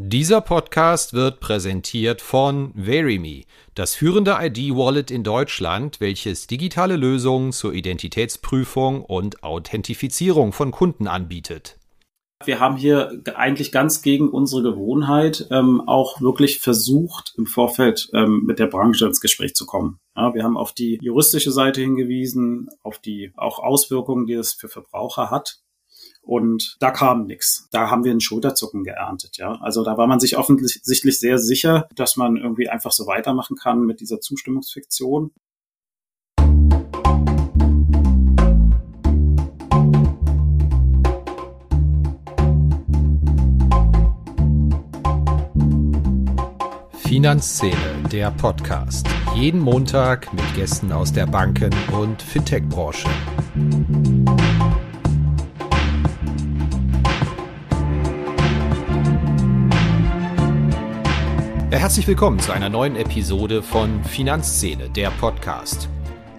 Dieser Podcast wird präsentiert von VeryMe, das führende ID-Wallet in Deutschland, welches digitale Lösungen zur Identitätsprüfung und Authentifizierung von Kunden anbietet. Wir haben hier eigentlich ganz gegen unsere Gewohnheit ähm, auch wirklich versucht, im Vorfeld ähm, mit der Branche ins Gespräch zu kommen. Ja, wir haben auf die juristische Seite hingewiesen, auf die auch Auswirkungen, die es für Verbraucher hat. Und da kam nichts. Da haben wir einen Schulterzucken geerntet, ja. Also da war man sich offensichtlich sehr sicher, dass man irgendwie einfach so weitermachen kann mit dieser Zustimmungsfiktion. Finanzszene, der Podcast. Jeden Montag mit Gästen aus der Banken- und Fintech-Branche. Herzlich willkommen zu einer neuen Episode von Finanzszene, der Podcast.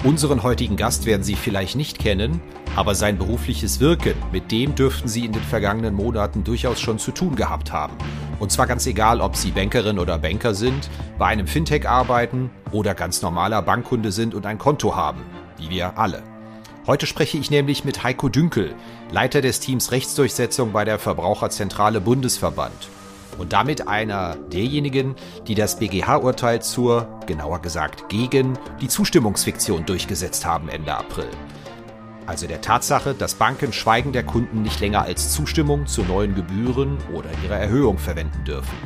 Unseren heutigen Gast werden Sie vielleicht nicht kennen, aber sein berufliches Wirken, mit dem dürften Sie in den vergangenen Monaten durchaus schon zu tun gehabt haben. Und zwar ganz egal, ob Sie Bankerin oder Banker sind, bei einem Fintech arbeiten oder ganz normaler Bankkunde sind und ein Konto haben, wie wir alle. Heute spreche ich nämlich mit Heiko Dünkel, Leiter des Teams Rechtsdurchsetzung bei der Verbraucherzentrale Bundesverband und damit einer derjenigen, die das BGH-Urteil zur, genauer gesagt gegen, die Zustimmungsfiktion durchgesetzt haben Ende April. Also der Tatsache, dass Banken Schweigen der Kunden nicht länger als Zustimmung zu neuen Gebühren oder ihrer Erhöhung verwenden dürfen.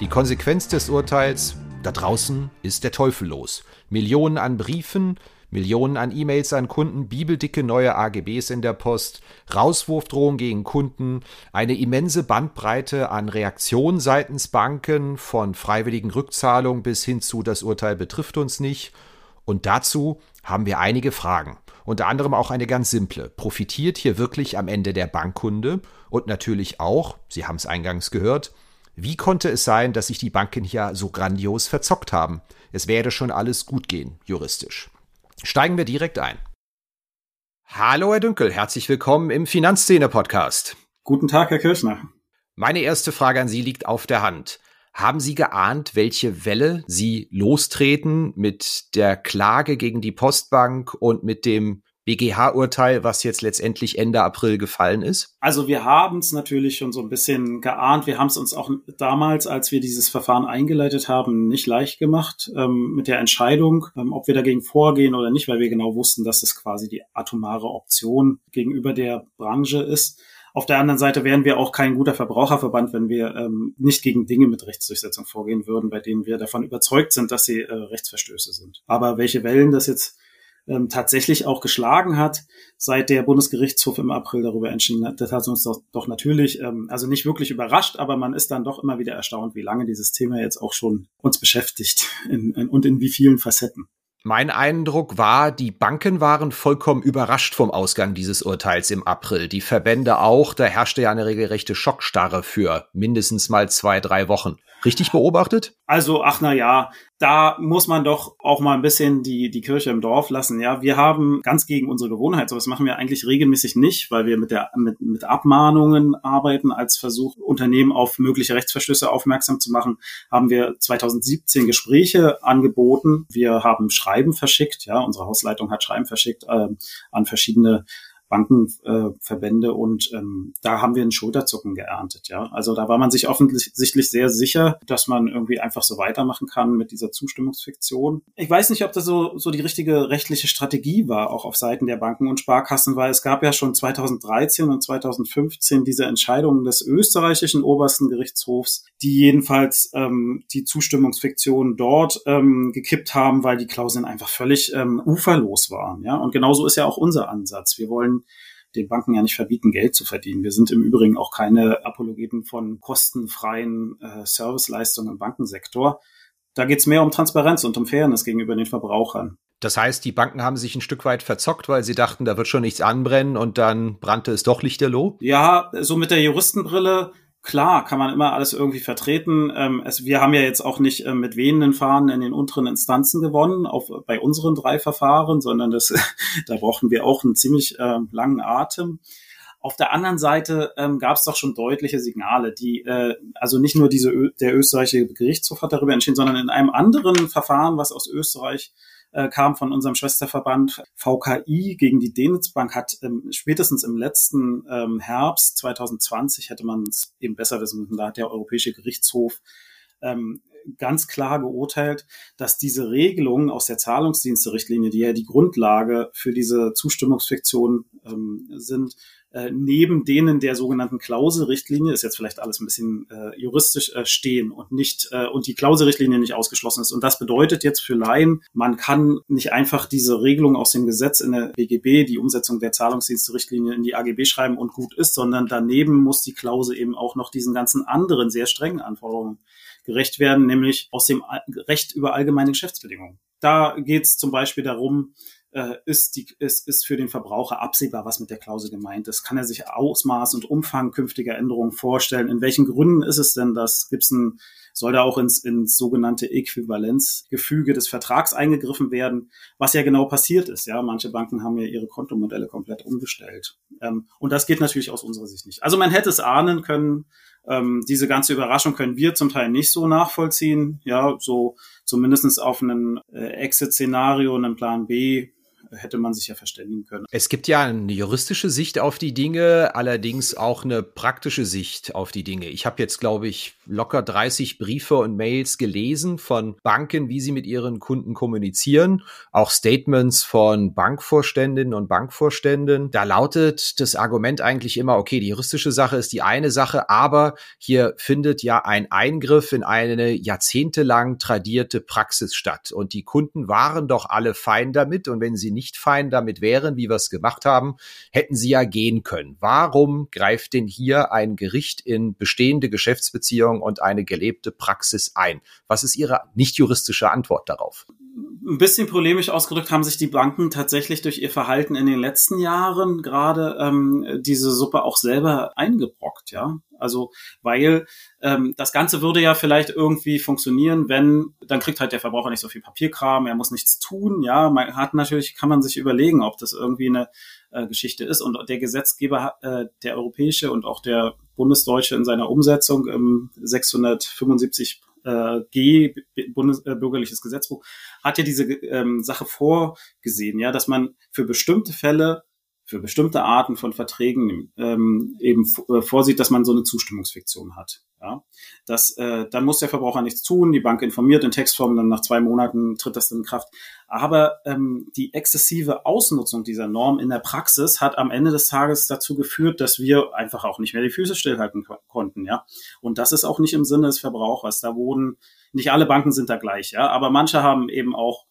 Die Konsequenz des Urteils da draußen ist der Teufel los. Millionen an Briefen, Millionen an E-Mails an Kunden, bibeldicke neue AGBs in der Post, Rauswurfdrohungen gegen Kunden, eine immense Bandbreite an Reaktionen seitens Banken, von freiwilligen Rückzahlungen bis hin zu das Urteil betrifft uns nicht. Und dazu haben wir einige Fragen. Unter anderem auch eine ganz simple. Profitiert hier wirklich am Ende der Bankkunde? Und natürlich auch, Sie haben es eingangs gehört, wie konnte es sein, dass sich die Banken hier so grandios verzockt haben? Es werde schon alles gut gehen, juristisch. Steigen wir direkt ein. Hallo, Herr Dünkel, herzlich willkommen im Finanzszene-Podcast. Guten Tag, Herr Kirchner. Meine erste Frage an Sie liegt auf der Hand. Haben Sie geahnt, welche Welle Sie lostreten mit der Klage gegen die Postbank und mit dem BGH-Urteil, was jetzt letztendlich Ende April gefallen ist? Also wir haben es natürlich schon so ein bisschen geahnt. Wir haben es uns auch damals, als wir dieses Verfahren eingeleitet haben, nicht leicht gemacht ähm, mit der Entscheidung, ähm, ob wir dagegen vorgehen oder nicht, weil wir genau wussten, dass es quasi die atomare Option gegenüber der Branche ist. Auf der anderen Seite wären wir auch kein guter Verbraucherverband, wenn wir ähm, nicht gegen Dinge mit Rechtsdurchsetzung vorgehen würden, bei denen wir davon überzeugt sind, dass sie äh, Rechtsverstöße sind. Aber welche Wellen das jetzt ähm, tatsächlich auch geschlagen hat, seit der Bundesgerichtshof im April darüber entschieden hat. Das hat uns doch, doch natürlich, ähm, also nicht wirklich überrascht, aber man ist dann doch immer wieder erstaunt, wie lange dieses Thema jetzt auch schon uns beschäftigt in, in, und in wie vielen Facetten. Mein Eindruck war, die Banken waren vollkommen überrascht vom Ausgang dieses Urteils im April. Die Verbände auch. Da herrschte ja eine regelrechte Schockstarre für mindestens mal zwei, drei Wochen. Richtig beobachtet? Also, ach na ja, da muss man doch auch mal ein bisschen die, die Kirche im Dorf lassen. Ja, wir haben ganz gegen unsere Gewohnheit, sowas machen wir eigentlich regelmäßig nicht, weil wir mit der, mit, mit Abmahnungen arbeiten als Versuch, Unternehmen auf mögliche Rechtsverstöße aufmerksam zu machen, haben wir 2017 Gespräche angeboten. Wir haben Schreiben verschickt, ja, unsere Hausleitung hat Schreiben verschickt äh, an verschiedene Bankenverbände und ähm, da haben wir einen Schulterzucken geerntet. Ja, also da war man sich offensichtlich sehr sicher, dass man irgendwie einfach so weitermachen kann mit dieser Zustimmungsfiktion. Ich weiß nicht, ob das so so die richtige rechtliche Strategie war, auch auf Seiten der Banken und Sparkassen, weil es gab ja schon 2013 und 2015 diese Entscheidungen des österreichischen obersten Gerichtshofs, die jedenfalls ähm, die Zustimmungsfiktion dort ähm, gekippt haben, weil die Klauseln einfach völlig ähm, uferlos waren. Ja, und genauso ist ja auch unser Ansatz. Wir wollen den Banken ja nicht verbieten, Geld zu verdienen. Wir sind im Übrigen auch keine Apologeten von kostenfreien äh, Serviceleistungen im Bankensektor. Da geht es mehr um Transparenz und um Fairness gegenüber den Verbrauchern. Das heißt, die Banken haben sich ein Stück weit verzockt, weil sie dachten, da wird schon nichts anbrennen und dann brannte es doch lichterloh? Ja, so mit der Juristenbrille Klar, kann man immer alles irgendwie vertreten. Ähm, es, wir haben ja jetzt auch nicht äh, mit wehenden Fahnen in den unteren Instanzen gewonnen, auf, bei unseren drei Verfahren, sondern das, da brauchten wir auch einen ziemlich äh, langen Atem. Auf der anderen Seite ähm, gab es doch schon deutliche Signale, die äh, also nicht nur diese Ö der österreichische Gerichtshof hat darüber entschieden, sondern in einem anderen Verfahren, was aus Österreich äh, kam von unserem Schwesterverband VKI gegen die Denitzbank, hat ähm, spätestens im letzten ähm, Herbst 2020 hätte man es eben besser wissen müssen. Da hat der Europäische Gerichtshof ähm, ganz klar geurteilt, dass diese Regelungen aus der Zahlungsdienste-Richtlinie, die ja die Grundlage für diese Zustimmungsfiktion ähm, sind, äh, neben denen der sogenannten Klauselrichtlinie, ist jetzt vielleicht alles ein bisschen äh, juristisch äh, stehen und nicht äh, und die Klauselrichtlinie nicht ausgeschlossen ist. Und das bedeutet jetzt für Laien, man kann nicht einfach diese Regelung aus dem Gesetz in der BGB, die Umsetzung der Zahlungsdienste-Richtlinie in die AGB schreiben und gut ist, sondern daneben muss die Klausel eben auch noch diesen ganzen anderen sehr strengen Anforderungen gerecht werden, nämlich aus dem Recht über allgemeine Geschäftsbedingungen. Da geht es zum Beispiel darum, äh, ist, die, ist, ist für den Verbraucher absehbar, was mit der Klausel gemeint ist. Kann er sich Ausmaß und Umfang künftiger Änderungen vorstellen? In welchen Gründen ist es denn, dass gibt's ein, soll da auch ins, ins sogenannte Äquivalenzgefüge des Vertrags eingegriffen werden, was ja genau passiert ist. Ja, manche Banken haben ja ihre Kontomodelle komplett umgestellt. Ähm, und das geht natürlich aus unserer Sicht nicht. Also man hätte es ahnen können, ähm, diese ganze Überraschung können wir zum Teil nicht so nachvollziehen. Ja, so zumindestens auf einen äh, Exit-Szenario, einen Plan B hätte man sich ja verständigen können. Es gibt ja eine juristische Sicht auf die Dinge, allerdings auch eine praktische Sicht auf die Dinge. Ich habe jetzt, glaube ich, locker 30 Briefe und Mails gelesen von Banken, wie sie mit ihren Kunden kommunizieren, auch Statements von Bankvorständinnen und Bankvorständen. Da lautet das Argument eigentlich immer, okay, die juristische Sache ist die eine Sache, aber hier findet ja ein Eingriff in eine jahrzehntelang tradierte Praxis statt. Und die Kunden waren doch alle fein damit. Und wenn sie nicht fein damit wären, wie wir es gemacht haben, hätten sie ja gehen können. Warum greift denn hier ein Gericht in bestehende Geschäftsbeziehungen und eine gelebte Praxis ein? Was ist Ihre nicht juristische Antwort darauf? Ein bisschen polemisch ausgedrückt haben sich die Banken tatsächlich durch ihr Verhalten in den letzten Jahren gerade ähm, diese Suppe auch selber eingebrockt, ja. Also weil ähm, das Ganze würde ja vielleicht irgendwie funktionieren, wenn dann kriegt halt der Verbraucher nicht so viel Papierkram, er muss nichts tun, ja. Man hat natürlich kann man sich überlegen, ob das irgendwie eine äh, Geschichte ist und der Gesetzgeber, äh, der europäische und auch der bundesdeutsche in seiner Umsetzung im 675 äh, G, Bundes, äh, Gesetzbuch, hat ja diese ähm, Sache vorgesehen, ja, dass man für bestimmte Fälle für bestimmte Arten von Verträgen ähm, eben äh, vorsieht, dass man so eine Zustimmungsfiktion hat. Ja, das, äh, dann muss der Verbraucher nichts tun, die Bank informiert in Textform, dann nach zwei Monaten tritt das in Kraft. Aber ähm, die exzessive Ausnutzung dieser Norm in der Praxis hat am Ende des Tages dazu geführt, dass wir einfach auch nicht mehr die Füße stillhalten konnten. Ja, und das ist auch nicht im Sinne des Verbrauchers. Da wurden nicht alle Banken sind da gleich, ja, aber manche haben eben auch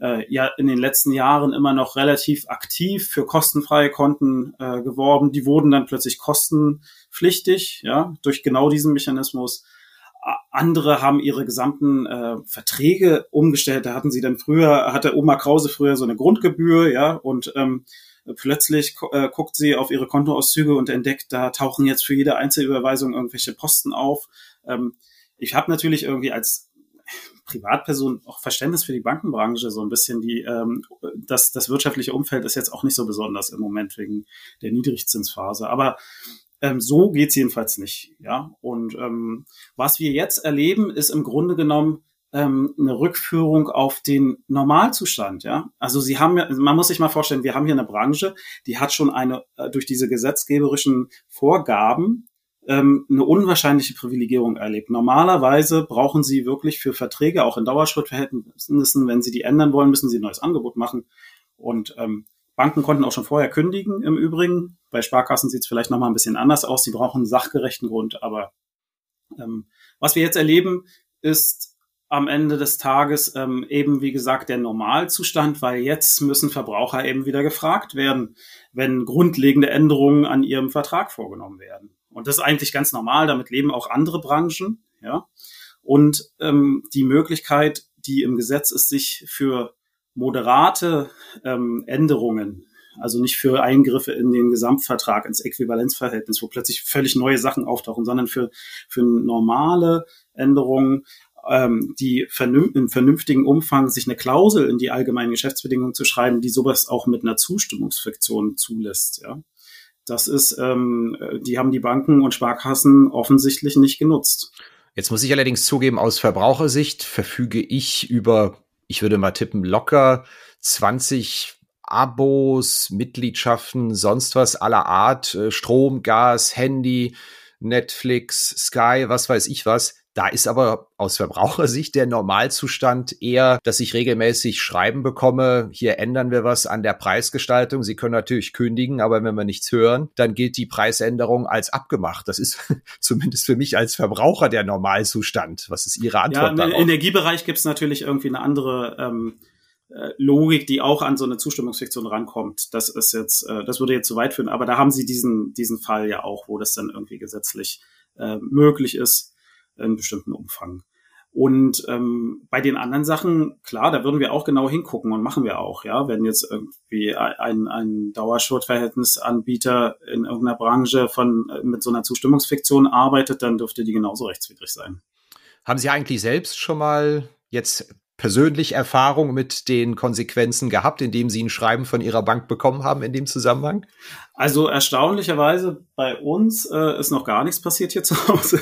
äh, ja in den letzten Jahren immer noch relativ aktiv für kostenfreie Konten äh, geworben. Die wurden dann plötzlich kostenpflichtig, ja, durch genau diesen Mechanismus. Andere haben ihre gesamten äh, Verträge umgestellt. Da hatten sie dann früher, hatte Oma Krause früher so eine Grundgebühr, ja, und ähm, plötzlich äh, guckt sie auf ihre Kontoauszüge und entdeckt, da tauchen jetzt für jede Einzelüberweisung irgendwelche Posten auf. Ähm, ich habe natürlich irgendwie als Privatperson auch Verständnis für die Bankenbranche so ein bisschen. Die ähm, das, das wirtschaftliche Umfeld ist jetzt auch nicht so besonders im Moment wegen der Niedrigzinsphase. Aber ähm, so geht's jedenfalls nicht. Ja. Und ähm, was wir jetzt erleben, ist im Grunde genommen ähm, eine Rückführung auf den Normalzustand. Ja. Also Sie haben ja, man muss sich mal vorstellen, wir haben hier eine Branche, die hat schon eine äh, durch diese gesetzgeberischen Vorgaben ähm, eine unwahrscheinliche Privilegierung erlebt. Normalerweise brauchen Sie wirklich für Verträge, auch in Dauerschrittverhältnissen, wenn Sie die ändern wollen, müssen Sie ein neues Angebot machen. Und ähm, Banken konnten auch schon vorher kündigen im Übrigen. Bei Sparkassen sieht es vielleicht nochmal ein bisschen anders aus. Sie brauchen einen sachgerechten Grund. Aber ähm, was wir jetzt erleben, ist am Ende des Tages ähm, eben, wie gesagt, der Normalzustand, weil jetzt müssen Verbraucher eben wieder gefragt werden, wenn grundlegende Änderungen an ihrem Vertrag vorgenommen werden. Und das ist eigentlich ganz normal, damit leben auch andere Branchen, ja. Und ähm, die Möglichkeit, die im Gesetz ist, sich für moderate ähm, Änderungen, also nicht für Eingriffe in den Gesamtvertrag, ins Äquivalenzverhältnis, wo plötzlich völlig neue Sachen auftauchen, sondern für, für normale Änderungen, ähm, die vernünf in vernünftigen Umfang sich eine Klausel in die allgemeinen Geschäftsbedingungen zu schreiben, die sowas auch mit einer Zustimmungsfiktion zulässt. Ja Das ist, ähm, die haben die Banken und Sparkassen offensichtlich nicht genutzt. Jetzt muss ich allerdings zugeben, aus Verbrauchersicht verfüge ich über, ich würde mal tippen, locker 20 Abos, Mitgliedschaften, sonst was aller Art, äh, Strom, Gas, Handy, Netflix, Sky, was weiß ich was. Da ist aber aus Verbrauchersicht der Normalzustand eher, dass ich regelmäßig Schreiben bekomme, hier ändern wir was an der Preisgestaltung. Sie können natürlich kündigen, aber wenn wir nichts hören, dann gilt die Preisänderung als abgemacht. Das ist zumindest für mich als Verbraucher der Normalzustand. Was ist Ihre Antwort ja, im darauf? Im Energiebereich gibt es natürlich irgendwie eine andere ähm, äh, Logik, die auch an so eine Zustimmungsfiktion rankommt. Das ist jetzt, äh, das würde jetzt zu weit führen, aber da haben Sie diesen, diesen Fall ja auch, wo das dann irgendwie gesetzlich äh, möglich ist in bestimmten Umfang. Und ähm, bei den anderen Sachen, klar, da würden wir auch genau hingucken und machen wir auch, ja. Wenn jetzt irgendwie ein, ein Dauerschuldverhältnisanbieter in irgendeiner Branche von mit so einer Zustimmungsfiktion arbeitet, dann dürfte die genauso rechtswidrig sein. Haben Sie eigentlich selbst schon mal jetzt persönlich Erfahrung mit den Konsequenzen gehabt, indem Sie ein Schreiben von Ihrer Bank bekommen haben in dem Zusammenhang? Also erstaunlicherweise bei uns äh, ist noch gar nichts passiert hier zu Hause.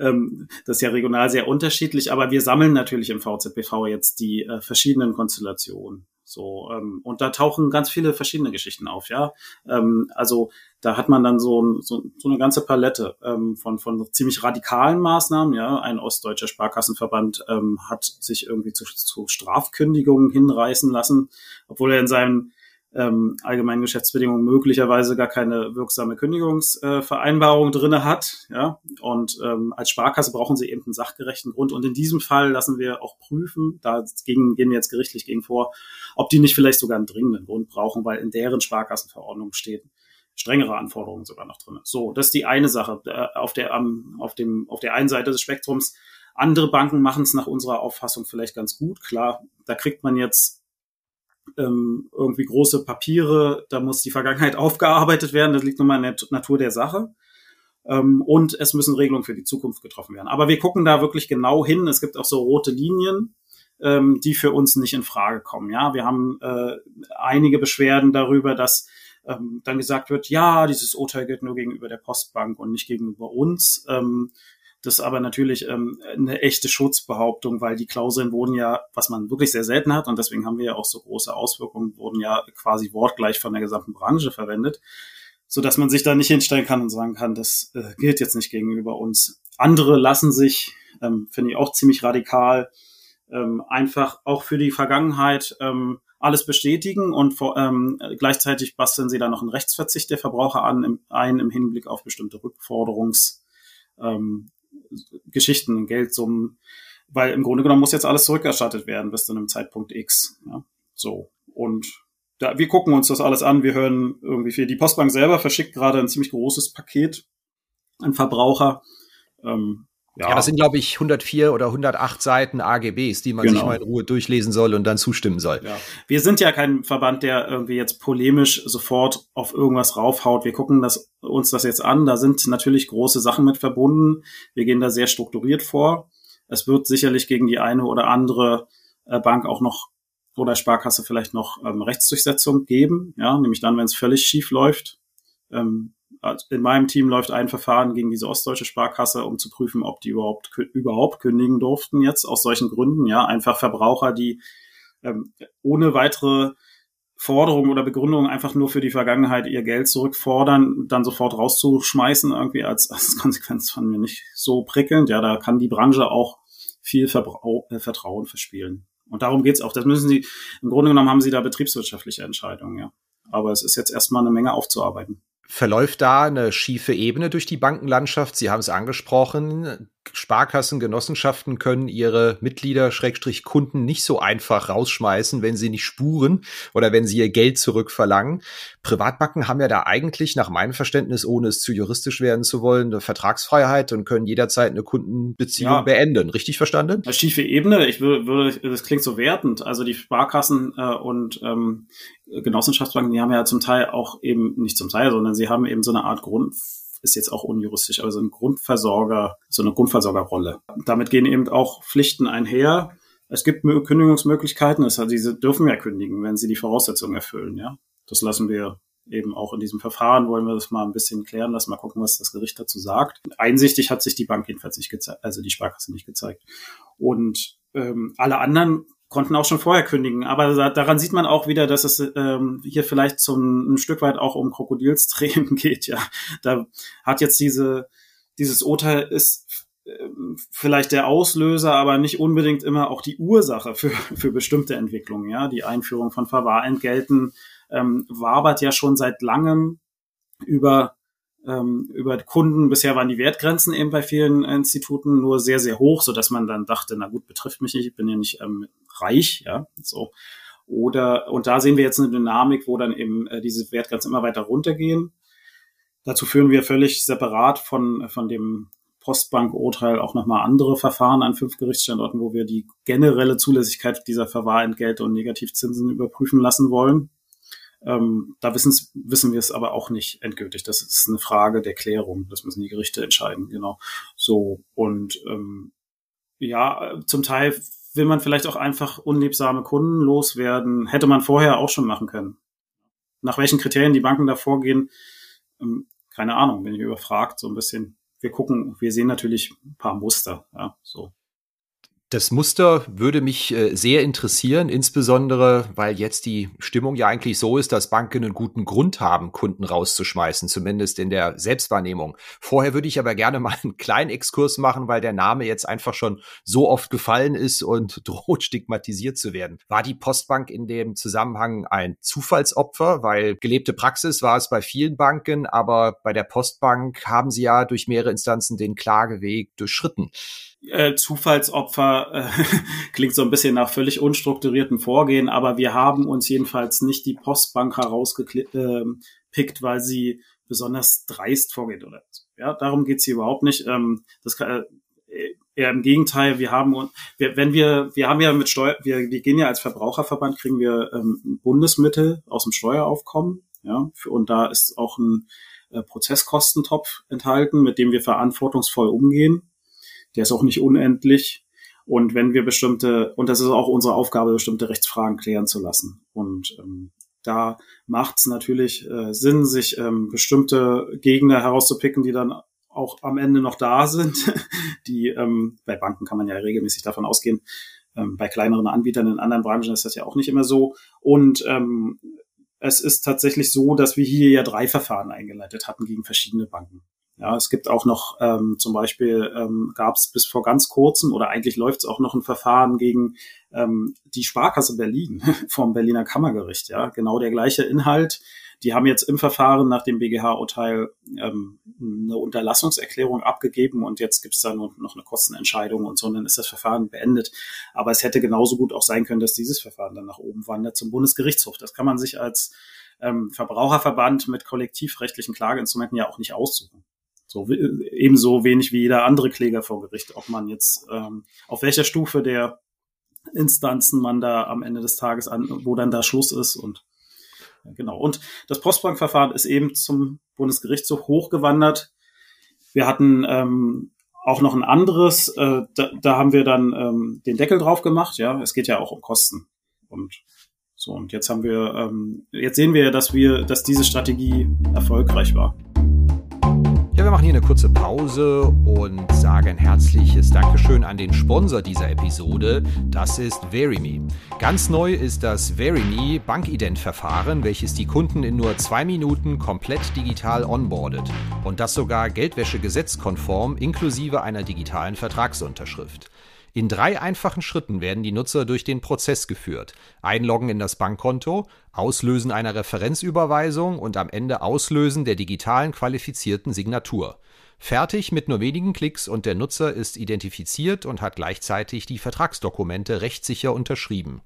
ähm, das ist ja regional sehr unterschiedlich, aber wir sammeln natürlich im VZBV jetzt die äh, verschiedenen Konstellationen. So, ähm, und da tauchen ganz viele verschiedene Geschichten auf, ja. Ähm, also da hat man dann so, so, so eine ganze Palette ähm, von, von ziemlich radikalen Maßnahmen, ja. Ein ostdeutscher Sparkassenverband ähm, hat sich irgendwie zu, zu Strafkündigungen hinreißen lassen, obwohl er in seinem ähm, allgemeinen Geschäftsbedingungen möglicherweise gar keine wirksame Kündigungsvereinbarung äh, drinne hat. Ja? Und ähm, als Sparkasse brauchen sie eben einen sachgerechten Grund. Und in diesem Fall lassen wir auch prüfen, da gehen, wir jetzt gerichtlich gegen vor, ob die nicht vielleicht sogar einen dringenden Grund brauchen, weil in deren Sparkassenverordnung steht strengere Anforderungen sogar noch drin. So, das ist die eine Sache äh, auf der um, auf dem auf der einen Seite des Spektrums. Andere Banken machen es nach unserer Auffassung vielleicht ganz gut. Klar, da kriegt man jetzt ähm, irgendwie große Papiere, da muss die Vergangenheit aufgearbeitet werden, das liegt nun mal in der Natur der Sache. Ähm, und es müssen Regelungen für die Zukunft getroffen werden. Aber wir gucken da wirklich genau hin. Es gibt auch so rote Linien, ähm, die für uns nicht in Frage kommen. Ja, wir haben äh, einige Beschwerden darüber, dass ähm, dann gesagt wird, ja, dieses Urteil gilt nur gegenüber der Postbank und nicht gegenüber uns. Ähm, das ist aber natürlich ähm, eine echte Schutzbehauptung, weil die Klauseln wurden ja, was man wirklich sehr selten hat, und deswegen haben wir ja auch so große Auswirkungen, wurden ja quasi wortgleich von der gesamten Branche verwendet, so dass man sich da nicht hinstellen kann und sagen kann, das äh, gilt jetzt nicht gegenüber uns. Andere lassen sich, ähm, finde ich auch ziemlich radikal, ähm, einfach auch für die Vergangenheit ähm, alles bestätigen und vor, ähm, gleichzeitig basteln sie da noch einen Rechtsverzicht der Verbraucher an, im, ein im Hinblick auf bestimmte Rückforderungs, ähm, Geschichten, Geldsummen, weil im Grunde genommen muss jetzt alles zurückerstattet werden bis zu einem Zeitpunkt X. Ja, so. Und da, wir gucken uns das alles an. Wir hören irgendwie viel. Die Postbank selber verschickt gerade ein ziemlich großes Paket an Verbraucher. Ähm, ja. ja, das sind, glaube ich, 104 oder 108 Seiten AGBs, die man genau. sich mal in Ruhe durchlesen soll und dann zustimmen soll. Ja. Wir sind ja kein Verband, der irgendwie jetzt polemisch sofort auf irgendwas raufhaut. Wir gucken das, uns das jetzt an. Da sind natürlich große Sachen mit verbunden. Wir gehen da sehr strukturiert vor. Es wird sicherlich gegen die eine oder andere äh, Bank auch noch oder Sparkasse vielleicht noch ähm, Rechtsdurchsetzung geben. Ja, nämlich dann, wenn es völlig schief läuft. Ähm, in meinem Team läuft ein Verfahren gegen diese ostdeutsche Sparkasse, um zu prüfen, ob die überhaupt überhaupt kündigen durften jetzt aus solchen Gründen. Ja, einfach Verbraucher, die ähm, ohne weitere Forderung oder Begründung einfach nur für die Vergangenheit ihr Geld zurückfordern, dann sofort rauszuschmeißen, irgendwie als, als Konsequenz von mir nicht so prickelnd. Ja, da kann die Branche auch viel Verbrau äh, Vertrauen verspielen. Und darum geht's auch. Das müssen Sie, im Grunde genommen haben Sie da betriebswirtschaftliche Entscheidungen, ja. Aber es ist jetzt erstmal eine Menge aufzuarbeiten verläuft da eine schiefe Ebene durch die Bankenlandschaft. Sie haben es angesprochen. Sparkassen, Genossenschaften können ihre Mitglieder, Schrägstrich Kunden nicht so einfach rausschmeißen, wenn sie nicht spuren oder wenn sie ihr Geld zurückverlangen. Privatbanken haben ja da eigentlich nach meinem Verständnis, ohne es zu juristisch werden zu wollen, eine Vertragsfreiheit und können jederzeit eine Kundenbeziehung ja. beenden. Richtig verstanden? Eine schiefe Ebene, ich würde, das klingt so wertend. Also die Sparkassen äh, und ähm, Genossenschaftsbanken, die haben ja zum Teil auch eben, nicht zum Teil, sondern sie haben eben so eine Art Grund ist jetzt auch unjuristisch, aber so ein Grundversorger, so eine Grundversorgerrolle. Damit gehen eben auch Pflichten einher. Es gibt Kündigungsmöglichkeiten, das heißt, diese dürfen ja kündigen, wenn sie die Voraussetzungen erfüllen, ja. Das lassen wir eben auch in diesem Verfahren wollen wir das mal ein bisschen klären lassen, mal gucken, was das Gericht dazu sagt. Einsichtig hat sich die Bank jedenfalls nicht gezeigt, also die Sparkasse nicht gezeigt. Und ähm, alle anderen konnten auch schon vorher kündigen. Aber daran sieht man auch wieder, dass es ähm, hier vielleicht zum ein Stück weit auch um Krokodilstränen geht. Ja, da hat jetzt diese dieses Urteil ist ähm, vielleicht der Auslöser, aber nicht unbedingt immer auch die Ursache für, für bestimmte Entwicklungen. Ja, die Einführung von Verwahrentgelten ähm, wabert ja schon seit langem über ähm, über Kunden. Bisher waren die Wertgrenzen eben bei vielen Instituten nur sehr, sehr hoch, so dass man dann dachte, na gut, betrifft mich nicht, ich bin ja nicht ähm, reich, ja, so. Oder, und da sehen wir jetzt eine Dynamik, wo dann eben äh, diese Wertgrenzen immer weiter runtergehen. Dazu führen wir völlig separat von, von dem Postbank-Urteil auch nochmal andere Verfahren an fünf Gerichtsstandorten, wo wir die generelle Zulässigkeit dieser Verwahrentgelte und Negativzinsen überprüfen lassen wollen. Ähm, da wissen wir es aber auch nicht endgültig. Das ist eine Frage der Klärung. Das müssen die Gerichte entscheiden, genau. So und ähm, ja, zum Teil will man vielleicht auch einfach unliebsame Kunden loswerden. Hätte man vorher auch schon machen können. Nach welchen Kriterien die Banken da vorgehen, ähm, keine Ahnung, bin ich überfragt, so ein bisschen. Wir gucken, wir sehen natürlich ein paar Muster, ja, so. Das Muster würde mich äh, sehr interessieren, insbesondere weil jetzt die Stimmung ja eigentlich so ist, dass Banken einen guten Grund haben, Kunden rauszuschmeißen, zumindest in der Selbstwahrnehmung. Vorher würde ich aber gerne mal einen kleinen Exkurs machen, weil der Name jetzt einfach schon so oft gefallen ist und droht stigmatisiert zu werden. War die Postbank in dem Zusammenhang ein Zufallsopfer, weil gelebte Praxis war es bei vielen Banken, aber bei der Postbank haben sie ja durch mehrere Instanzen den Klageweg durchschritten äh, Zufallsopfer äh, klingt so ein bisschen nach völlig unstrukturierten Vorgehen, aber wir haben uns jedenfalls nicht die Postbank herausgepickt, äh, weil sie besonders dreist vorgeht oder. Ja, darum geht's hier überhaupt nicht. Ähm, das kann, äh, eher im Gegenteil, wir haben wir, wenn wir, wir haben ja mit Steuer, wir, wir gehen ja als Verbraucherverband, kriegen wir ähm, Bundesmittel aus dem Steueraufkommen, ja, für, und da ist auch ein äh, Prozesskostentopf enthalten, mit dem wir verantwortungsvoll umgehen der ist auch nicht unendlich. Und wenn wir bestimmte, und das ist auch unsere Aufgabe, bestimmte Rechtsfragen klären zu lassen. Und ähm, da macht es natürlich äh, Sinn, sich ähm, bestimmte Gegner herauszupicken, die dann auch am Ende noch da sind. Die ähm, bei Banken kann man ja regelmäßig davon ausgehen. Ähm, bei kleineren Anbietern in anderen Branchen ist das ja auch nicht immer so. Und ähm, es ist tatsächlich so, dass wir hier ja drei Verfahren eingeleitet hatten gegen verschiedene Banken. Ja, es gibt auch noch ähm, zum Beispiel ähm, gab es bis vor ganz kurzem oder eigentlich läuft es auch noch ein Verfahren gegen ähm, die Sparkasse Berlin vom Berliner Kammergericht. Ja, genau der gleiche Inhalt. Die haben jetzt im Verfahren nach dem BGH-Urteil ähm, eine Unterlassungserklärung abgegeben und jetzt gibt es da nur noch eine Kostenentscheidung und so, und dann ist das Verfahren beendet. Aber es hätte genauso gut auch sein können, dass dieses Verfahren dann nach oben wandert zum Bundesgerichtshof. Das kann man sich als ähm, Verbraucherverband mit kollektivrechtlichen Klageinstrumenten ja auch nicht aussuchen. So ebenso wenig wie jeder andere Kläger vor Gericht, ob man jetzt ähm, auf welcher Stufe der Instanzen man da am Ende des Tages an, wo dann da Schluss ist und genau. Und das Postbankverfahren ist eben zum Bundesgerichtshof hochgewandert. Wir hatten ähm, auch noch ein anderes, äh, da, da haben wir dann ähm, den Deckel drauf gemacht. Ja, es geht ja auch um Kosten und so. Und jetzt haben wir, ähm, jetzt sehen wir, dass wir, dass diese Strategie erfolgreich war. Ja, wir machen hier eine kurze Pause und sagen herzliches Dankeschön an den Sponsor dieser Episode. Das ist VeryMe. Ganz neu ist das VeryMe Bankident-Verfahren, welches die Kunden in nur zwei Minuten komplett digital onboardet. Und das sogar Geldwäschegesetzkonform inklusive einer digitalen Vertragsunterschrift. In drei einfachen Schritten werden die Nutzer durch den Prozess geführt. Einloggen in das Bankkonto, Auslösen einer Referenzüberweisung und am Ende Auslösen der digitalen qualifizierten Signatur. Fertig mit nur wenigen Klicks und der Nutzer ist identifiziert und hat gleichzeitig die Vertragsdokumente rechtssicher unterschrieben.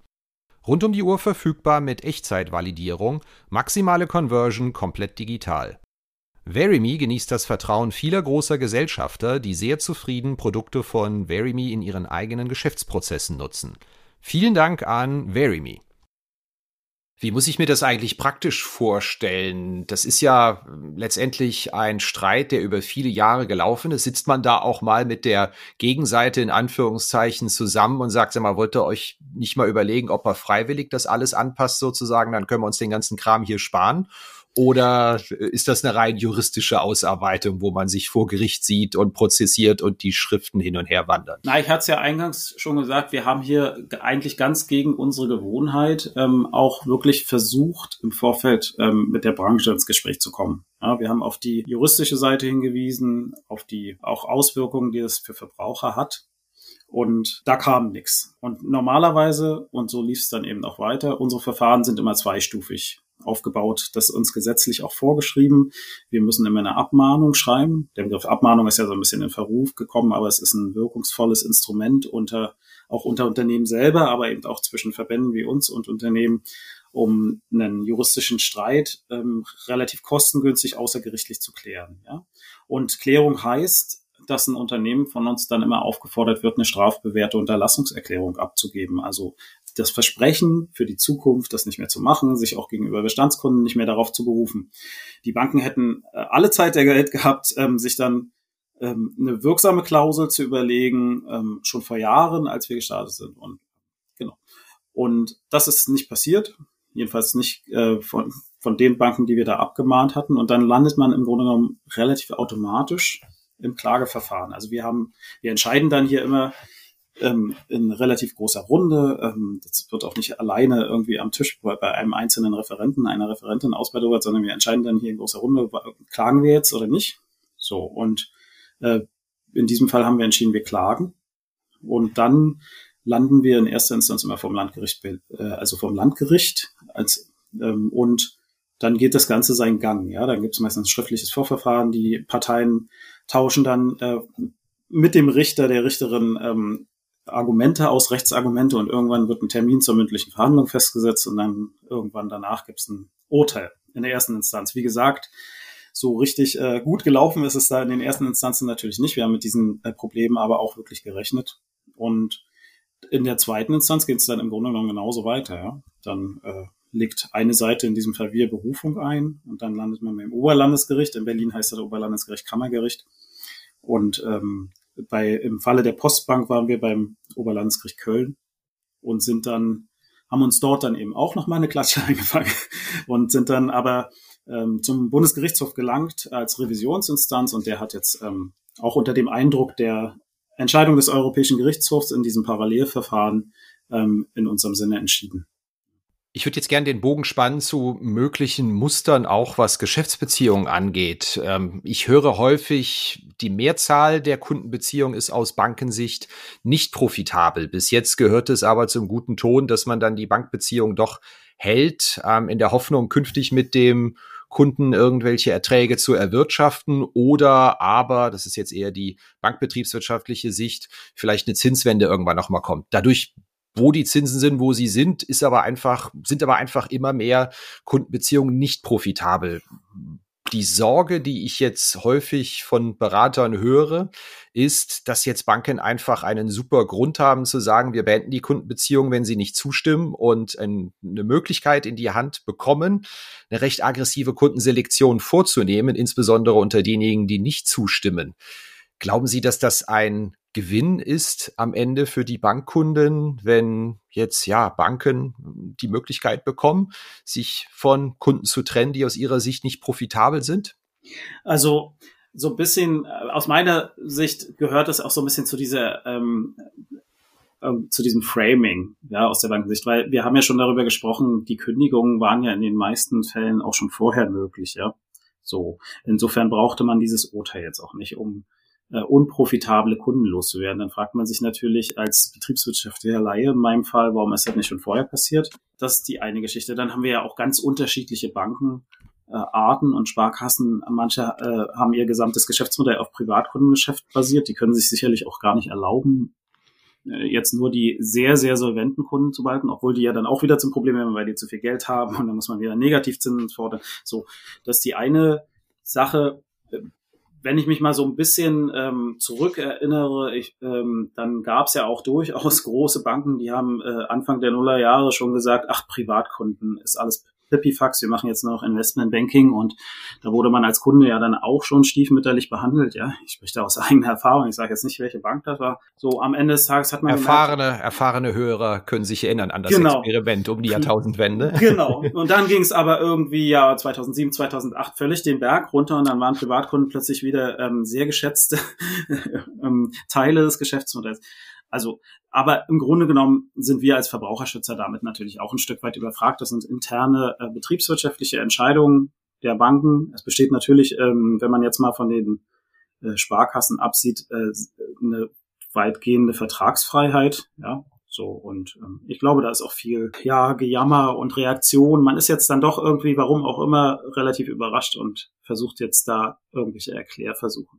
Rund um die Uhr verfügbar mit Echtzeitvalidierung, maximale Conversion komplett digital. VeryMe genießt das Vertrauen vieler großer Gesellschafter, die sehr zufrieden Produkte von VeryMe in ihren eigenen Geschäftsprozessen nutzen. Vielen Dank an VeryMe. Wie muss ich mir das eigentlich praktisch vorstellen? Das ist ja letztendlich ein Streit, der über viele Jahre gelaufen ist. Sitzt man da auch mal mit der Gegenseite in Anführungszeichen zusammen und sagt, sag mal, wollt ihr euch nicht mal überlegen, ob er freiwillig das alles anpasst sozusagen? Dann können wir uns den ganzen Kram hier sparen. Oder ist das eine rein juristische Ausarbeitung, wo man sich vor Gericht sieht und prozessiert und die Schriften hin und her wandern? Na, ich hatte es ja eingangs schon gesagt, wir haben hier eigentlich ganz gegen unsere Gewohnheit ähm, auch wirklich versucht, im Vorfeld ähm, mit der Branche ins Gespräch zu kommen. Ja, wir haben auf die juristische Seite hingewiesen, auf die auch Auswirkungen, die es für Verbraucher hat. Und da kam nichts. Und normalerweise, und so lief es dann eben auch weiter, unsere Verfahren sind immer zweistufig aufgebaut. Das ist uns gesetzlich auch vorgeschrieben. Wir müssen immer eine Abmahnung schreiben. Der Begriff Abmahnung ist ja so ein bisschen in Verruf gekommen, aber es ist ein wirkungsvolles Instrument unter, auch unter Unternehmen selber, aber eben auch zwischen Verbänden wie uns und Unternehmen, um einen juristischen Streit ähm, relativ kostengünstig außergerichtlich zu klären. Ja? Und Klärung heißt, dass ein Unternehmen von uns dann immer aufgefordert wird, eine strafbewährte Unterlassungserklärung abzugeben. Also das Versprechen für die Zukunft, das nicht mehr zu machen, sich auch gegenüber Bestandskunden nicht mehr darauf zu berufen. Die Banken hätten äh, alle Zeit der Welt gehabt, ähm, sich dann ähm, eine wirksame Klausel zu überlegen, ähm, schon vor Jahren, als wir gestartet sind. Und genau. Und das ist nicht passiert, jedenfalls nicht äh, von, von den Banken, die wir da abgemahnt hatten. Und dann landet man im Grunde genommen relativ automatisch im Klageverfahren. Also wir haben, wir entscheiden dann hier immer ähm, in relativ großer Runde. Ähm, das wird auch nicht alleine irgendwie am Tisch bei, bei einem einzelnen Referenten, einer Referentin ausbaldowert, sondern wir entscheiden dann hier in großer Runde, klagen wir jetzt oder nicht. So, und äh, in diesem Fall haben wir entschieden, wir klagen. Und dann landen wir in erster Instanz immer vom Landgericht, äh, also vom Landgericht als ähm, und dann geht das Ganze seinen Gang. Ja, dann gibt es meistens schriftliches Vorverfahren. Die Parteien tauschen dann äh, mit dem Richter, der Richterin ähm, Argumente aus, Rechtsargumente und irgendwann wird ein Termin zur mündlichen Verhandlung festgesetzt und dann irgendwann danach gibt es ein Urteil in der ersten Instanz. Wie gesagt, so richtig äh, gut gelaufen ist es da in den ersten Instanzen natürlich nicht. Wir haben mit diesen äh, Problemen aber auch wirklich gerechnet. Und in der zweiten Instanz geht es dann im Grunde genommen genauso weiter. Ja? Dann äh, legt eine Seite, in diesem Fall wir, Berufung ein und dann landet man im Oberlandesgericht. In Berlin heißt das Oberlandesgericht Kammergericht. Und ähm, bei, im Falle der Postbank waren wir beim Oberlandesgericht Köln und sind dann, haben uns dort dann eben auch noch mal eine Klatsche eingefangen und sind dann aber ähm, zum Bundesgerichtshof gelangt als Revisionsinstanz und der hat jetzt ähm, auch unter dem Eindruck der Entscheidung des Europäischen Gerichtshofs in diesem Parallelverfahren ähm, in unserem Sinne entschieden. Ich würde jetzt gerne den Bogen spannen zu möglichen Mustern, auch was Geschäftsbeziehungen angeht. Ähm, ich höre häufig, die Mehrzahl der Kundenbeziehungen ist aus Bankensicht nicht profitabel. Bis jetzt gehört es aber zum guten Ton, dass man dann die Bankbeziehung doch hält, ähm, in der Hoffnung, künftig mit dem Kunden irgendwelche Erträge zu erwirtschaften oder aber, das ist jetzt eher die bankbetriebswirtschaftliche Sicht, vielleicht eine Zinswende irgendwann nochmal kommt. Dadurch wo die Zinsen sind, wo sie sind, ist aber einfach, sind aber einfach immer mehr Kundenbeziehungen nicht profitabel. Die Sorge, die ich jetzt häufig von Beratern höre, ist, dass jetzt Banken einfach einen super Grund haben zu sagen, wir beenden die Kundenbeziehung, wenn sie nicht zustimmen und eine Möglichkeit in die Hand bekommen, eine recht aggressive Kundenselektion vorzunehmen, insbesondere unter denjenigen, die nicht zustimmen. Glauben Sie, dass das ein Gewinn ist am Ende für die Bankkunden, wenn jetzt ja Banken die Möglichkeit bekommen, sich von Kunden zu trennen, die aus ihrer Sicht nicht profitabel sind? Also so ein bisschen äh, aus meiner Sicht gehört es auch so ein bisschen zu dieser ähm, ähm, zu diesem Framing, ja, aus der Bankensicht, weil wir haben ja schon darüber gesprochen, die Kündigungen waren ja in den meisten Fällen auch schon vorher möglich, ja. So. Insofern brauchte man dieses Urteil jetzt auch nicht, um äh, unprofitable Kunden loszuwerden. Dann fragt man sich natürlich als betriebswirtschaftlicher Laie in meinem Fall, warum ist das nicht schon vorher passiert? Das ist die eine Geschichte. Dann haben wir ja auch ganz unterschiedliche Banken. Äh, Arten und Sparkassen, manche äh, haben ihr gesamtes Geschäftsmodell auf Privatkundengeschäft basiert. Die können sich sicherlich auch gar nicht erlauben, äh, jetzt nur die sehr, sehr solventen Kunden zu behalten, obwohl die ja dann auch wieder zum Problem haben, weil die zu viel Geld haben und dann muss man wieder Negativzinsen fordern. So, das ist die eine Sache wenn ich mich mal so ein bisschen ähm, zurückerinnere, ich, ähm, dann gab es ja auch durchaus große Banken, die haben äh, Anfang der Nullerjahre schon gesagt, ach, Privatkunden ist alles Pipifax, wir machen jetzt noch Investment Banking und da wurde man als Kunde ja dann auch schon stiefmütterlich behandelt. Ja, ich spreche da aus eigener Erfahrung. Ich sage jetzt nicht, welche Bank das war. So am Ende des Tages hat man erfahrene, gemerkt, erfahrene Hörer können sich erinnern an das genau. Experiment um die Jahrtausendwende. Genau. Und dann ging es aber irgendwie ja 2007, 2008 völlig den Berg runter und dann waren Privatkunden plötzlich wieder ähm, sehr geschätzte ähm, Teile des Geschäftsmodells. Also, aber im Grunde genommen sind wir als Verbraucherschützer damit natürlich auch ein Stück weit überfragt. Das sind interne äh, betriebswirtschaftliche Entscheidungen der Banken. Es besteht natürlich, ähm, wenn man jetzt mal von den äh, Sparkassen absieht, äh, eine weitgehende Vertragsfreiheit. Ja, so und ähm, ich glaube, da ist auch viel ja Gejammer und Reaktion. Man ist jetzt dann doch irgendwie, warum auch immer, relativ überrascht und versucht jetzt da irgendwelche Erklärversuche.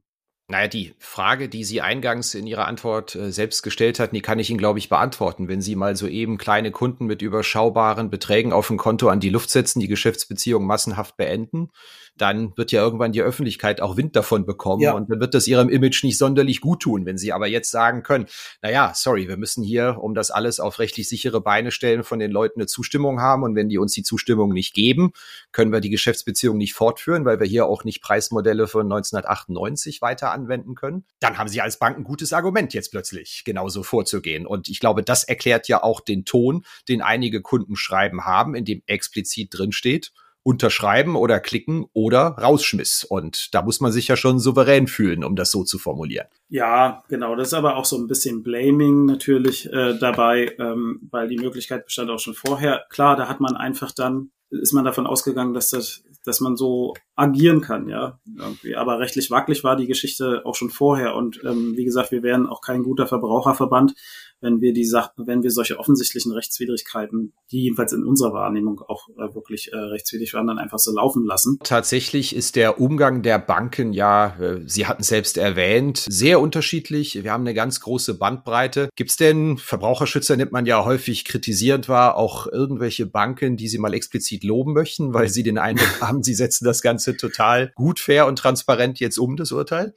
Naja, die Frage, die Sie eingangs in Ihrer Antwort äh, selbst gestellt hatten, die kann ich Ihnen, glaube ich, beantworten. Wenn Sie mal soeben kleine Kunden mit überschaubaren Beträgen auf dem Konto an die Luft setzen, die Geschäftsbeziehung massenhaft beenden, dann wird ja irgendwann die Öffentlichkeit auch Wind davon bekommen ja. und dann wird das ihrem Image nicht sonderlich gut tun. Wenn sie aber jetzt sagen können, na ja, sorry, wir müssen hier, um das alles auf rechtlich sichere Beine stellen, von den Leuten eine Zustimmung haben und wenn die uns die Zustimmung nicht geben, können wir die Geschäftsbeziehung nicht fortführen, weil wir hier auch nicht Preismodelle von 1998 weiter anwenden können, dann haben sie als Bank ein gutes Argument jetzt plötzlich genauso vorzugehen. Und ich glaube, das erklärt ja auch den Ton, den einige Kunden schreiben haben, in dem explizit drin steht, unterschreiben oder klicken oder rausschmiss. Und da muss man sich ja schon souverän fühlen, um das so zu formulieren. Ja, genau. Das ist aber auch so ein bisschen Blaming natürlich äh, dabei, ähm, weil die Möglichkeit bestand auch schon vorher. Klar, da hat man einfach dann, ist man davon ausgegangen, dass das, dass man so agieren kann, ja. Irgendwie. Aber rechtlich wackelig war die Geschichte auch schon vorher. Und ähm, wie gesagt, wir wären auch kein guter Verbraucherverband, wenn wir die Sachen, wenn wir solche offensichtlichen Rechtswidrigkeiten, die jedenfalls in unserer Wahrnehmung auch äh, wirklich äh, rechtswidrig waren, dann einfach so laufen lassen. Tatsächlich ist der Umgang der Banken ja, äh, Sie hatten selbst erwähnt, sehr unterschiedlich. Wir haben eine ganz große Bandbreite. Gibt es denn, Verbraucherschützer nimmt man ja häufig kritisierend wahr, auch irgendwelche Banken, die Sie mal explizit loben möchten, weil Sie den Eindruck haben, Sie setzen das Ganze total gut, fair und transparent jetzt um, das Urteil?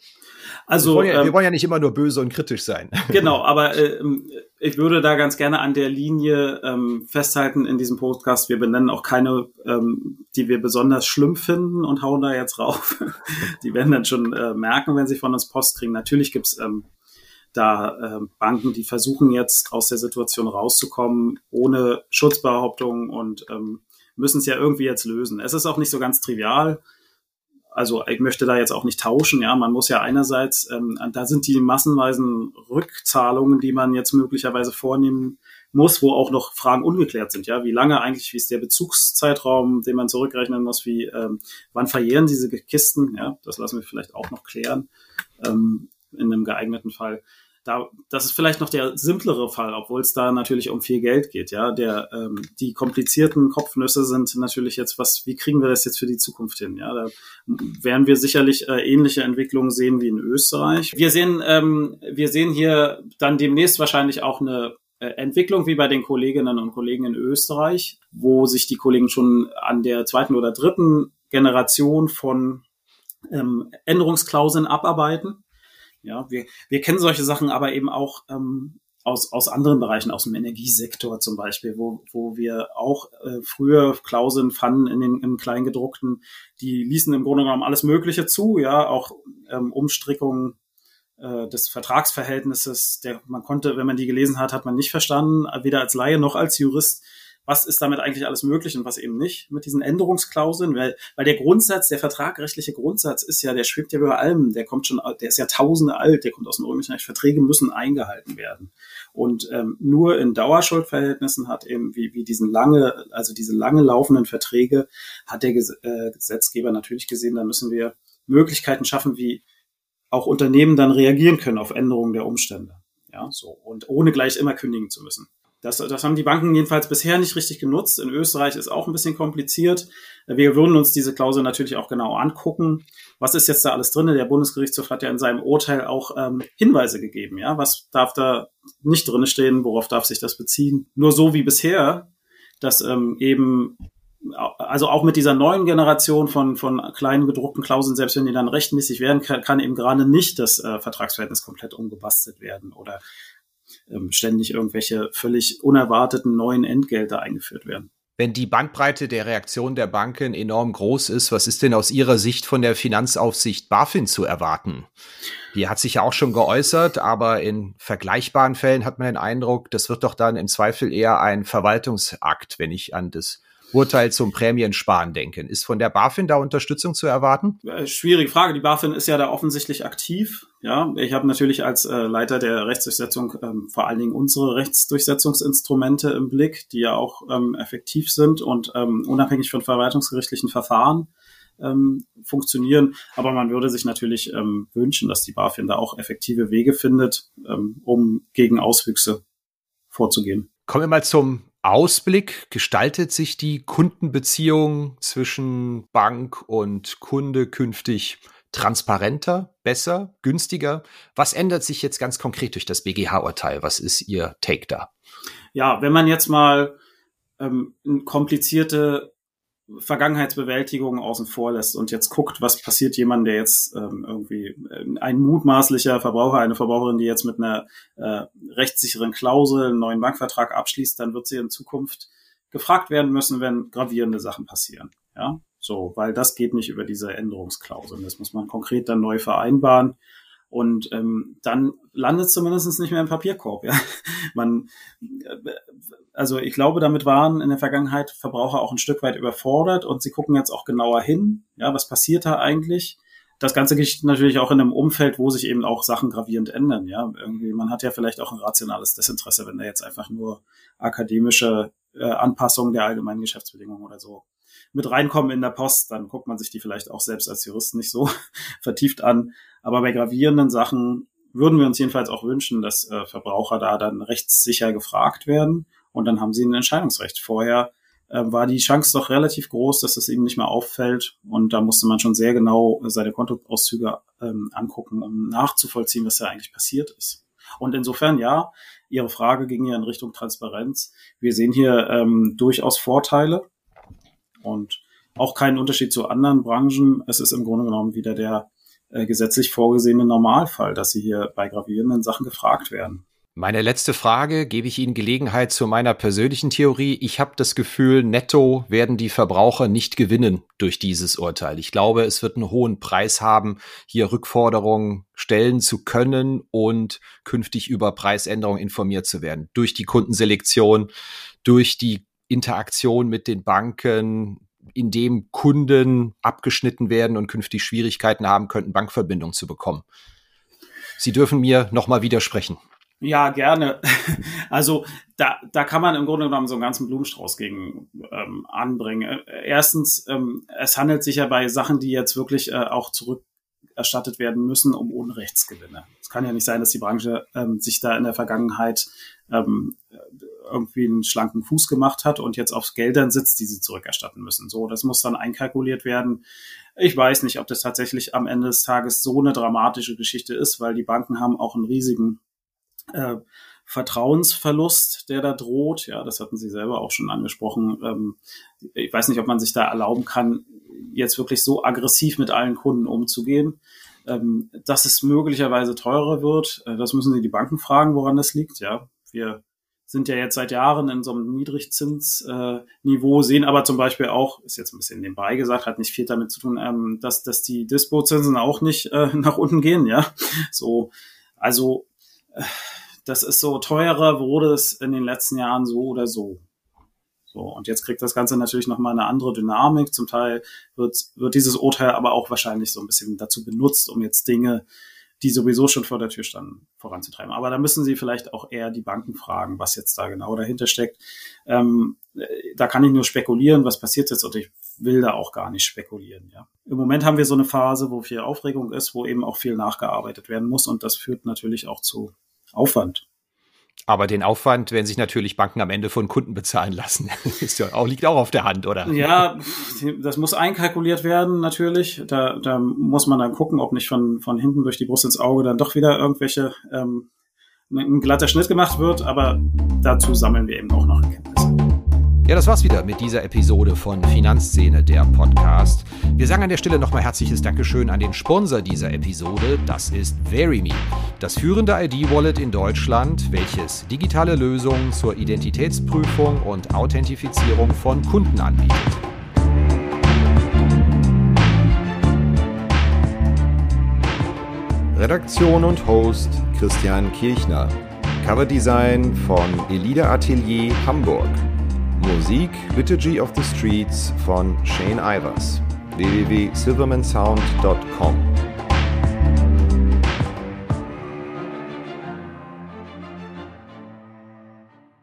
Also wir wollen, ja, ähm, wir wollen ja nicht immer nur böse und kritisch sein. Genau, aber äh, ich würde da ganz gerne an der Linie ähm, festhalten in diesem Podcast. Wir benennen auch keine, ähm, die wir besonders schlimm finden und hauen da jetzt rauf. die werden dann schon äh, merken, wenn sie von uns Post kriegen. Natürlich gibt's ähm, da äh, Banken, die versuchen jetzt aus der Situation rauszukommen, ohne Schutzbehauptungen und ähm, müssen es ja irgendwie jetzt lösen. Es ist auch nicht so ganz trivial also ich möchte da jetzt auch nicht tauschen, ja, man muss ja einerseits, ähm, da sind die massenweisen Rückzahlungen, die man jetzt möglicherweise vornehmen muss, wo auch noch Fragen ungeklärt sind, ja, wie lange eigentlich, wie ist der Bezugszeitraum, den man zurückrechnen muss, wie, ähm, wann verjähren diese Kisten, ja, das lassen wir vielleicht auch noch klären, ähm, in einem geeigneten Fall da, das ist vielleicht noch der simplere Fall, obwohl es da natürlich um viel Geld geht. Ja, der ähm, die komplizierten Kopfnüsse sind natürlich jetzt was. Wie kriegen wir das jetzt für die Zukunft hin? Ja, da werden wir sicherlich äh, ähnliche Entwicklungen sehen wie in Österreich. Wir sehen, ähm, wir sehen hier dann demnächst wahrscheinlich auch eine äh, Entwicklung wie bei den Kolleginnen und Kollegen in Österreich, wo sich die Kollegen schon an der zweiten oder dritten Generation von ähm, Änderungsklauseln abarbeiten. Ja, wir, wir kennen solche Sachen aber eben auch ähm, aus, aus anderen Bereichen, aus dem Energiesektor zum Beispiel, wo, wo wir auch äh, früher Klauseln fanden in den im Kleingedruckten, die ließen im Grunde genommen alles Mögliche zu, ja, auch ähm, Umstrickungen äh, des Vertragsverhältnisses. Der, man konnte, wenn man die gelesen hat, hat man nicht verstanden, weder als Laie noch als Jurist, was ist damit eigentlich alles möglich und was eben nicht mit diesen Änderungsklauseln, weil, weil der Grundsatz, der vertragrechtliche Grundsatz ist ja, der schwebt ja über allem, der kommt schon, der ist ja tausende alt, der kommt aus dem römischen Recht, Verträge müssen eingehalten werden. Und ähm, nur in Dauerschuldverhältnissen hat eben, wie, wie diesen lange, also diese lange laufenden Verträge, hat der äh, Gesetzgeber natürlich gesehen, da müssen wir Möglichkeiten schaffen, wie auch Unternehmen dann reagieren können auf Änderungen der Umstände. Ja, so. Und ohne gleich immer kündigen zu müssen. Das, das haben die Banken jedenfalls bisher nicht richtig genutzt. In Österreich ist auch ein bisschen kompliziert. Wir würden uns diese Klausel natürlich auch genau angucken. Was ist jetzt da alles drin? Der Bundesgerichtshof hat ja in seinem Urteil auch ähm, Hinweise gegeben. Ja, was darf da nicht drin stehen? Worauf darf sich das beziehen? Nur so wie bisher, dass ähm, eben also auch mit dieser neuen Generation von, von kleinen gedruckten Klauseln, selbst wenn die dann rechtmäßig werden, kann, kann eben gerade nicht das äh, Vertragsverhältnis komplett umgebastelt werden oder ständig irgendwelche völlig unerwarteten neuen Entgelte eingeführt werden. Wenn die Bandbreite der Reaktion der Banken enorm groß ist, was ist denn aus Ihrer Sicht von der Finanzaufsicht BaFin zu erwarten? Die hat sich ja auch schon geäußert, aber in vergleichbaren Fällen hat man den Eindruck, das wird doch dann im Zweifel eher ein Verwaltungsakt, wenn ich an das Urteil zum Prämiensparen denken. Ist von der BaFin da Unterstützung zu erwarten? Äh, schwierige Frage. Die BaFin ist ja da offensichtlich aktiv. Ja, ich habe natürlich als äh, Leiter der Rechtsdurchsetzung ähm, vor allen Dingen unsere Rechtsdurchsetzungsinstrumente im Blick, die ja auch ähm, effektiv sind und ähm, unabhängig von verwaltungsgerichtlichen Verfahren ähm, funktionieren. Aber man würde sich natürlich ähm, wünschen, dass die BaFin da auch effektive Wege findet, ähm, um gegen Auswüchse vorzugehen. Kommen wir mal zum Ausblick gestaltet sich die Kundenbeziehung zwischen Bank und Kunde künftig transparenter, besser, günstiger? Was ändert sich jetzt ganz konkret durch das BGH-Urteil? Was ist Ihr Take da? Ja, wenn man jetzt mal ähm, komplizierte Vergangenheitsbewältigung außen vor lässt und jetzt guckt, was passiert jemand, der jetzt ähm, irgendwie äh, ein mutmaßlicher Verbraucher, eine Verbraucherin, die jetzt mit einer äh, rechtssicheren Klausel einen neuen Bankvertrag abschließt, dann wird sie in Zukunft gefragt werden müssen, wenn gravierende Sachen passieren. Ja, so, weil das geht nicht über diese Änderungsklausel. Das muss man konkret dann neu vereinbaren. Und ähm, dann landet es zumindest nicht mehr im Papierkorb. Ja? Man, äh, also ich glaube, damit waren in der Vergangenheit Verbraucher auch ein Stück weit überfordert und sie gucken jetzt auch genauer hin. Ja, was passiert da eigentlich? Das Ganze geschieht natürlich auch in einem Umfeld, wo sich eben auch Sachen gravierend ändern. Ja, irgendwie, man hat ja vielleicht auch ein rationales Desinteresse, wenn da jetzt einfach nur akademische äh, Anpassungen der allgemeinen Geschäftsbedingungen oder so mit reinkommen in der Post, dann guckt man sich die vielleicht auch selbst als Jurist nicht so vertieft an. Aber bei gravierenden Sachen würden wir uns jedenfalls auch wünschen, dass äh, Verbraucher da dann rechtssicher gefragt werden und dann haben sie ein Entscheidungsrecht. Vorher äh, war die Chance doch relativ groß, dass das ihnen nicht mehr auffällt und da musste man schon sehr genau seine Kontoauszüge ähm, angucken, um nachzuvollziehen, was da eigentlich passiert ist. Und insofern, ja, Ihre Frage ging ja in Richtung Transparenz. Wir sehen hier ähm, durchaus Vorteile und auch keinen Unterschied zu anderen Branchen. Es ist im Grunde genommen wieder der äh, gesetzlich vorgesehene Normalfall, dass sie hier bei gravierenden Sachen gefragt werden. Meine letzte Frage gebe ich Ihnen Gelegenheit zu meiner persönlichen Theorie. Ich habe das Gefühl, netto werden die Verbraucher nicht gewinnen durch dieses Urteil. Ich glaube, es wird einen hohen Preis haben, hier Rückforderungen stellen zu können und künftig über Preisänderungen informiert zu werden. Durch die Kundenselektion, durch die Interaktion mit den Banken, in dem Kunden abgeschnitten werden und künftig Schwierigkeiten haben könnten, Bankverbindung zu bekommen. Sie dürfen mir nochmal widersprechen. Ja, gerne. Also da, da kann man im Grunde genommen so einen ganzen Blumenstrauß gegen ähm, anbringen. Erstens, ähm, es handelt sich ja bei Sachen, die jetzt wirklich äh, auch zurückerstattet werden müssen, um Unrechtsgewinne. Es kann ja nicht sein, dass die Branche ähm, sich da in der Vergangenheit ähm, irgendwie einen schlanken Fuß gemacht hat und jetzt auf Geldern sitzt, die sie zurückerstatten müssen. So, das muss dann einkalkuliert werden. Ich weiß nicht, ob das tatsächlich am Ende des Tages so eine dramatische Geschichte ist, weil die Banken haben auch einen riesigen äh, Vertrauensverlust, der da droht. Ja, das hatten Sie selber auch schon angesprochen. Ähm, ich weiß nicht, ob man sich da erlauben kann, jetzt wirklich so aggressiv mit allen Kunden umzugehen. Ähm, dass es möglicherweise teurer wird, äh, das müssen Sie die Banken fragen, woran das liegt. Ja, wir sind ja jetzt seit Jahren in so einem Niedrigzinsniveau, äh, sehen aber zum Beispiel auch, ist jetzt ein bisschen nebenbei gesagt, hat nicht viel damit zu tun, ähm, dass, dass die Dispo-Zinsen auch nicht äh, nach unten gehen, ja. So, also äh, das ist so teurer wurde es in den letzten Jahren so oder so. So, und jetzt kriegt das Ganze natürlich nochmal eine andere Dynamik. Zum Teil wird, wird dieses Urteil aber auch wahrscheinlich so ein bisschen dazu benutzt, um jetzt Dinge die sowieso schon vor der Tür standen, voranzutreiben. Aber da müssen Sie vielleicht auch eher die Banken fragen, was jetzt da genau dahinter steckt. Ähm, da kann ich nur spekulieren, was passiert jetzt und ich will da auch gar nicht spekulieren. Ja. Im Moment haben wir so eine Phase, wo viel Aufregung ist, wo eben auch viel nachgearbeitet werden muss und das führt natürlich auch zu Aufwand. Aber den Aufwand werden sich natürlich Banken am Ende von Kunden bezahlen lassen. ist ja auch, liegt auch auf der Hand, oder? Ja, das muss einkalkuliert werden, natürlich. Da, da muss man dann gucken, ob nicht von, von hinten durch die Brust ins Auge dann doch wieder irgendwelche, ähm, ein glatter Schnitt gemacht wird. Aber dazu sammeln wir eben auch noch Erkenntnisse. Ja, das war's wieder mit dieser Episode von Finanzszene, der Podcast. Wir sagen an der Stelle nochmal herzliches Dankeschön an den Sponsor dieser Episode. Das ist VeryMe, das führende ID-Wallet in Deutschland, welches digitale Lösungen zur Identitätsprüfung und Authentifizierung von Kunden anbietet. Redaktion und Host Christian Kirchner. Coverdesign von Elida Atelier Hamburg. Musik Liturgy of the Streets von Shane Ivers. www.silvermansound.com